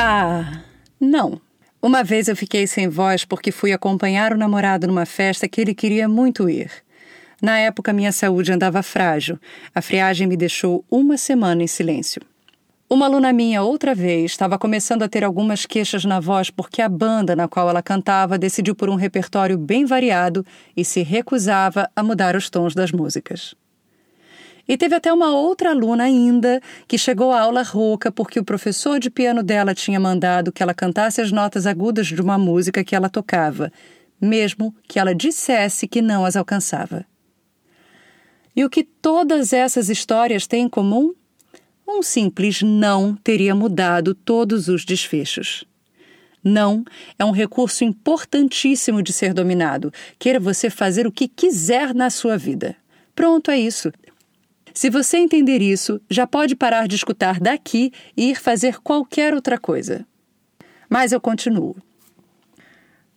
Ah, não. Uma vez eu fiquei sem voz porque fui acompanhar o namorado numa festa que ele queria muito ir. Na época, minha saúde andava frágil. A friagem me deixou uma semana em silêncio. Uma aluna minha, outra vez, estava começando a ter algumas queixas na voz porque a banda na qual ela cantava decidiu por um repertório bem variado e se recusava a mudar os tons das músicas. E teve até uma outra aluna ainda que chegou à aula rouca porque o professor de piano dela tinha mandado que ela cantasse as notas agudas de uma música que ela tocava, mesmo que ela dissesse que não as alcançava. E o que todas essas histórias têm em comum? Um simples não teria mudado todos os desfechos. Não é um recurso importantíssimo de ser dominado. Queira você fazer o que quiser na sua vida. Pronto, é isso. Se você entender isso, já pode parar de escutar daqui e ir fazer qualquer outra coisa. Mas eu continuo.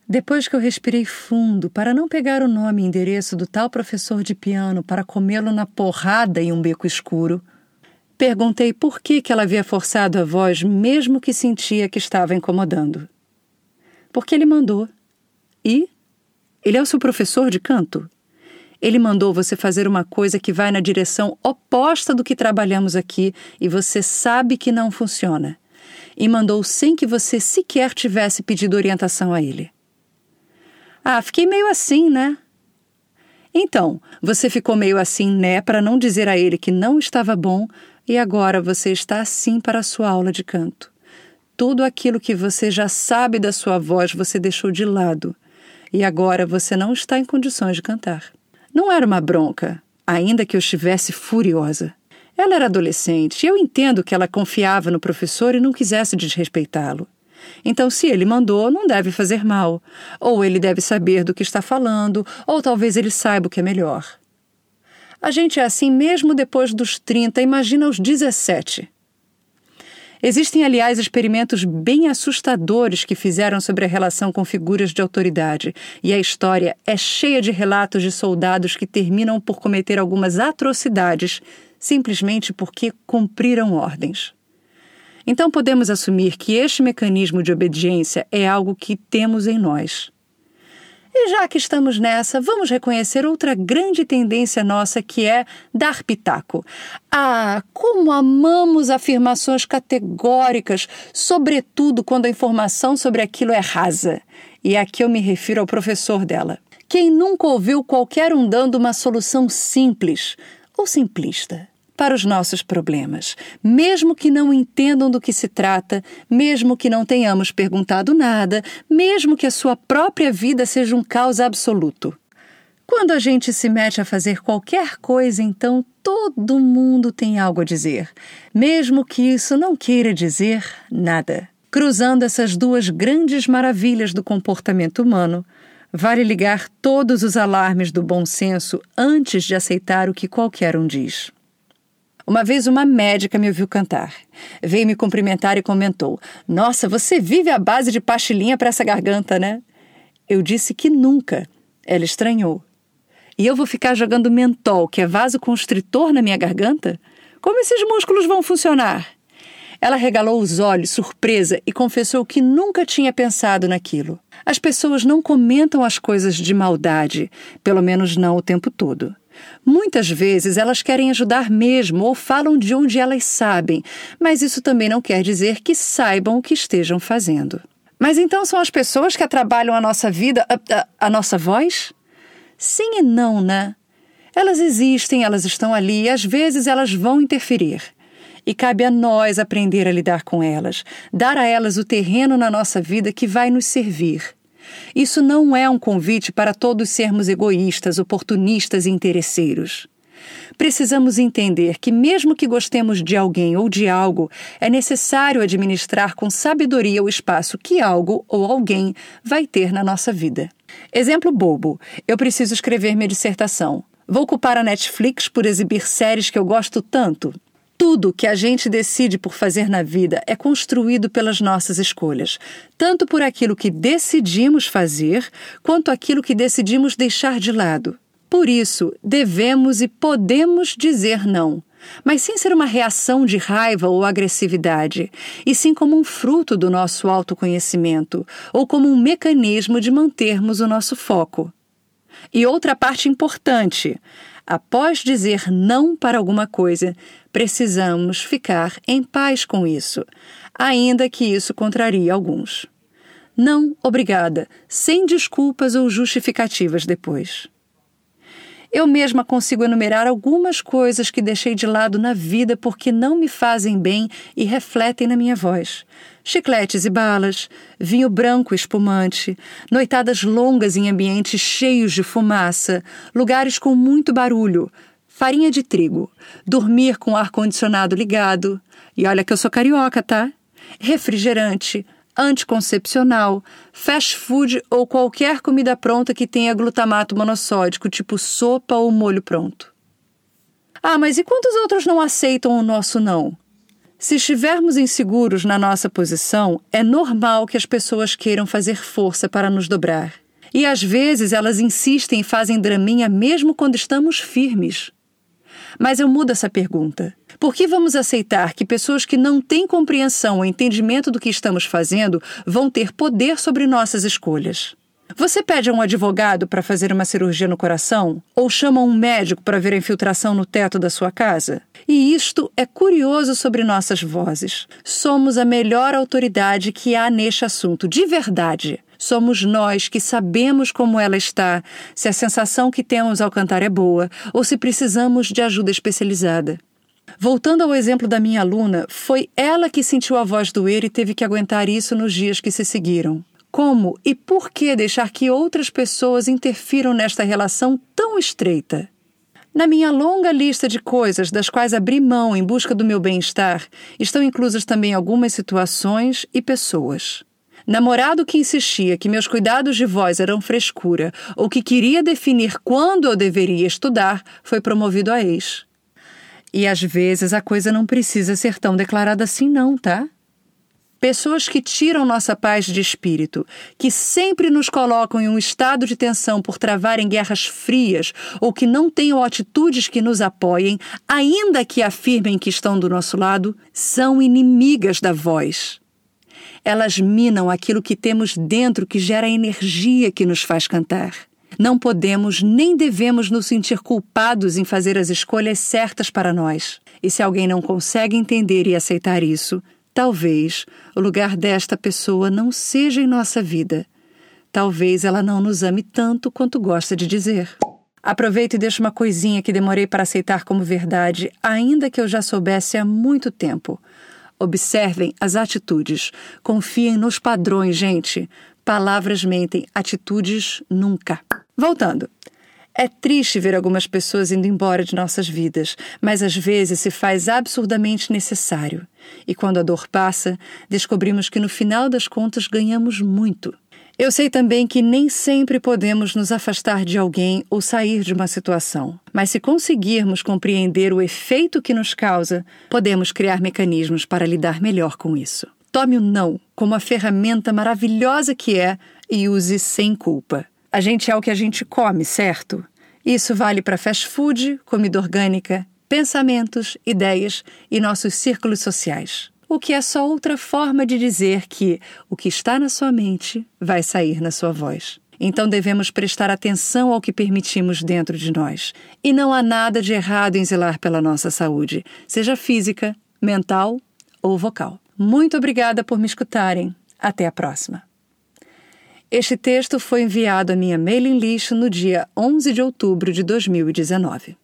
Depois que eu respirei fundo para não pegar o nome e endereço do tal professor de piano para comê-lo na porrada em um beco escuro, Perguntei por que, que ela havia forçado a voz, mesmo que sentia que estava incomodando. Porque ele mandou. E? Ele é o seu professor de canto? Ele mandou você fazer uma coisa que vai na direção oposta do que trabalhamos aqui e você sabe que não funciona. E mandou sem que você sequer tivesse pedido orientação a ele. Ah, fiquei meio assim, né? Então, você ficou meio assim, né, para não dizer a ele que não estava bom, e agora você está assim para a sua aula de canto. Tudo aquilo que você já sabe da sua voz você deixou de lado. E agora você não está em condições de cantar. Não era uma bronca, ainda que eu estivesse furiosa. Ela era adolescente e eu entendo que ela confiava no professor e não quisesse desrespeitá-lo. Então, se ele mandou, não deve fazer mal. Ou ele deve saber do que está falando, ou talvez ele saiba o que é melhor. A gente é assim mesmo depois dos 30, imagina os 17. Existem, aliás, experimentos bem assustadores que fizeram sobre a relação com figuras de autoridade, e a história é cheia de relatos de soldados que terminam por cometer algumas atrocidades simplesmente porque cumpriram ordens. Então podemos assumir que este mecanismo de obediência é algo que temos em nós. E já que estamos nessa, vamos reconhecer outra grande tendência nossa que é dar pitaco. Ah, como amamos afirmações categóricas, sobretudo quando a informação sobre aquilo é rasa. E aqui eu me refiro ao professor dela. Quem nunca ouviu qualquer um dando uma solução simples ou simplista? Para os nossos problemas, mesmo que não entendam do que se trata, mesmo que não tenhamos perguntado nada, mesmo que a sua própria vida seja um caos absoluto. Quando a gente se mete a fazer qualquer coisa, então todo mundo tem algo a dizer, mesmo que isso não queira dizer nada. Cruzando essas duas grandes maravilhas do comportamento humano, vale ligar todos os alarmes do bom senso antes de aceitar o que qualquer um diz. Uma vez uma médica me ouviu cantar. Veio me cumprimentar e comentou: Nossa, você vive à base de pastilhinha para essa garganta, né? Eu disse que nunca. Ela estranhou. E eu vou ficar jogando mentol, que é vasoconstritor, na minha garganta? Como esses músculos vão funcionar? Ela regalou os olhos, surpresa, e confessou que nunca tinha pensado naquilo. As pessoas não comentam as coisas de maldade, pelo menos não o tempo todo. Muitas vezes elas querem ajudar mesmo ou falam de onde elas sabem, mas isso também não quer dizer que saibam o que estejam fazendo. Mas então são as pessoas que atrapalham a nossa vida, a, a, a nossa voz? Sim e não, né? Elas existem, elas estão ali e às vezes elas vão interferir. E cabe a nós aprender a lidar com elas, dar a elas o terreno na nossa vida que vai nos servir. Isso não é um convite para todos sermos egoístas, oportunistas e interesseiros. Precisamos entender que, mesmo que gostemos de alguém ou de algo, é necessário administrar com sabedoria o espaço que algo ou alguém vai ter na nossa vida. Exemplo bobo: eu preciso escrever minha dissertação. Vou culpar a Netflix por exibir séries que eu gosto tanto? Tudo que a gente decide por fazer na vida é construído pelas nossas escolhas, tanto por aquilo que decidimos fazer, quanto aquilo que decidimos deixar de lado. Por isso, devemos e podemos dizer não. mas sem ser uma reação de raiva ou agressividade, e sim como um fruto do nosso autoconhecimento ou como um mecanismo de mantermos o nosso foco. E outra parte importante: após dizer não para alguma coisa, precisamos ficar em paz com isso, ainda que isso contrarie alguns. Não, obrigada, sem desculpas ou justificativas depois. Eu mesma consigo enumerar algumas coisas que deixei de lado na vida porque não me fazem bem e refletem na minha voz. Chicletes e balas, vinho branco espumante, noitadas longas em ambientes cheios de fumaça, lugares com muito barulho, farinha de trigo, dormir com ar-condicionado ligado. E olha que eu sou carioca, tá? Refrigerante, anticoncepcional, fast food ou qualquer comida pronta que tenha glutamato monossódico, tipo sopa ou molho pronto. Ah, mas e quantos outros não aceitam o nosso não? Se estivermos inseguros na nossa posição, é normal que as pessoas queiram fazer força para nos dobrar. E às vezes elas insistem e fazem draminha mesmo quando estamos firmes. Mas eu mudo essa pergunta. Por que vamos aceitar que pessoas que não têm compreensão ou entendimento do que estamos fazendo vão ter poder sobre nossas escolhas? Você pede a um advogado para fazer uma cirurgia no coração? Ou chama um médico para ver a infiltração no teto da sua casa? E isto é curioso sobre nossas vozes. Somos a melhor autoridade que há neste assunto, de verdade. Somos nós que sabemos como ela está, se a sensação que temos ao cantar é boa ou se precisamos de ajuda especializada. Voltando ao exemplo da minha aluna, foi ela que sentiu a voz doer e teve que aguentar isso nos dias que se seguiram. Como e por que deixar que outras pessoas interfiram nesta relação tão estreita? Na minha longa lista de coisas das quais abri mão em busca do meu bem-estar, estão inclusas também algumas situações e pessoas. Namorado que insistia que meus cuidados de voz eram frescura ou que queria definir quando eu deveria estudar foi promovido a ex. E às vezes a coisa não precisa ser tão declarada assim, não, tá? Pessoas que tiram nossa paz de espírito, que sempre nos colocam em um estado de tensão por travarem guerras frias ou que não tenham atitudes que nos apoiem, ainda que afirmem que estão do nosso lado, são inimigas da voz. Elas minam aquilo que temos dentro que gera a energia que nos faz cantar. Não podemos nem devemos nos sentir culpados em fazer as escolhas certas para nós. E se alguém não consegue entender e aceitar isso, talvez o lugar desta pessoa não seja em nossa vida. Talvez ela não nos ame tanto quanto gosta de dizer. Aproveito e deixo uma coisinha que demorei para aceitar como verdade, ainda que eu já soubesse há muito tempo. Observem as atitudes. Confiem nos padrões, gente. Palavras mentem, atitudes nunca. Voltando. É triste ver algumas pessoas indo embora de nossas vidas, mas às vezes se faz absurdamente necessário. E quando a dor passa, descobrimos que no final das contas ganhamos muito. Eu sei também que nem sempre podemos nos afastar de alguém ou sair de uma situação, mas se conseguirmos compreender o efeito que nos causa, podemos criar mecanismos para lidar melhor com isso. Tome o não como a ferramenta maravilhosa que é e use sem culpa. A gente é o que a gente come, certo? Isso vale para fast food, comida orgânica, pensamentos, ideias e nossos círculos sociais o que é só outra forma de dizer que o que está na sua mente vai sair na sua voz. Então devemos prestar atenção ao que permitimos dentro de nós. E não há nada de errado em zelar pela nossa saúde, seja física, mental ou vocal. Muito obrigada por me escutarem. Até a próxima. Este texto foi enviado à minha mailing list no dia 11 de outubro de 2019.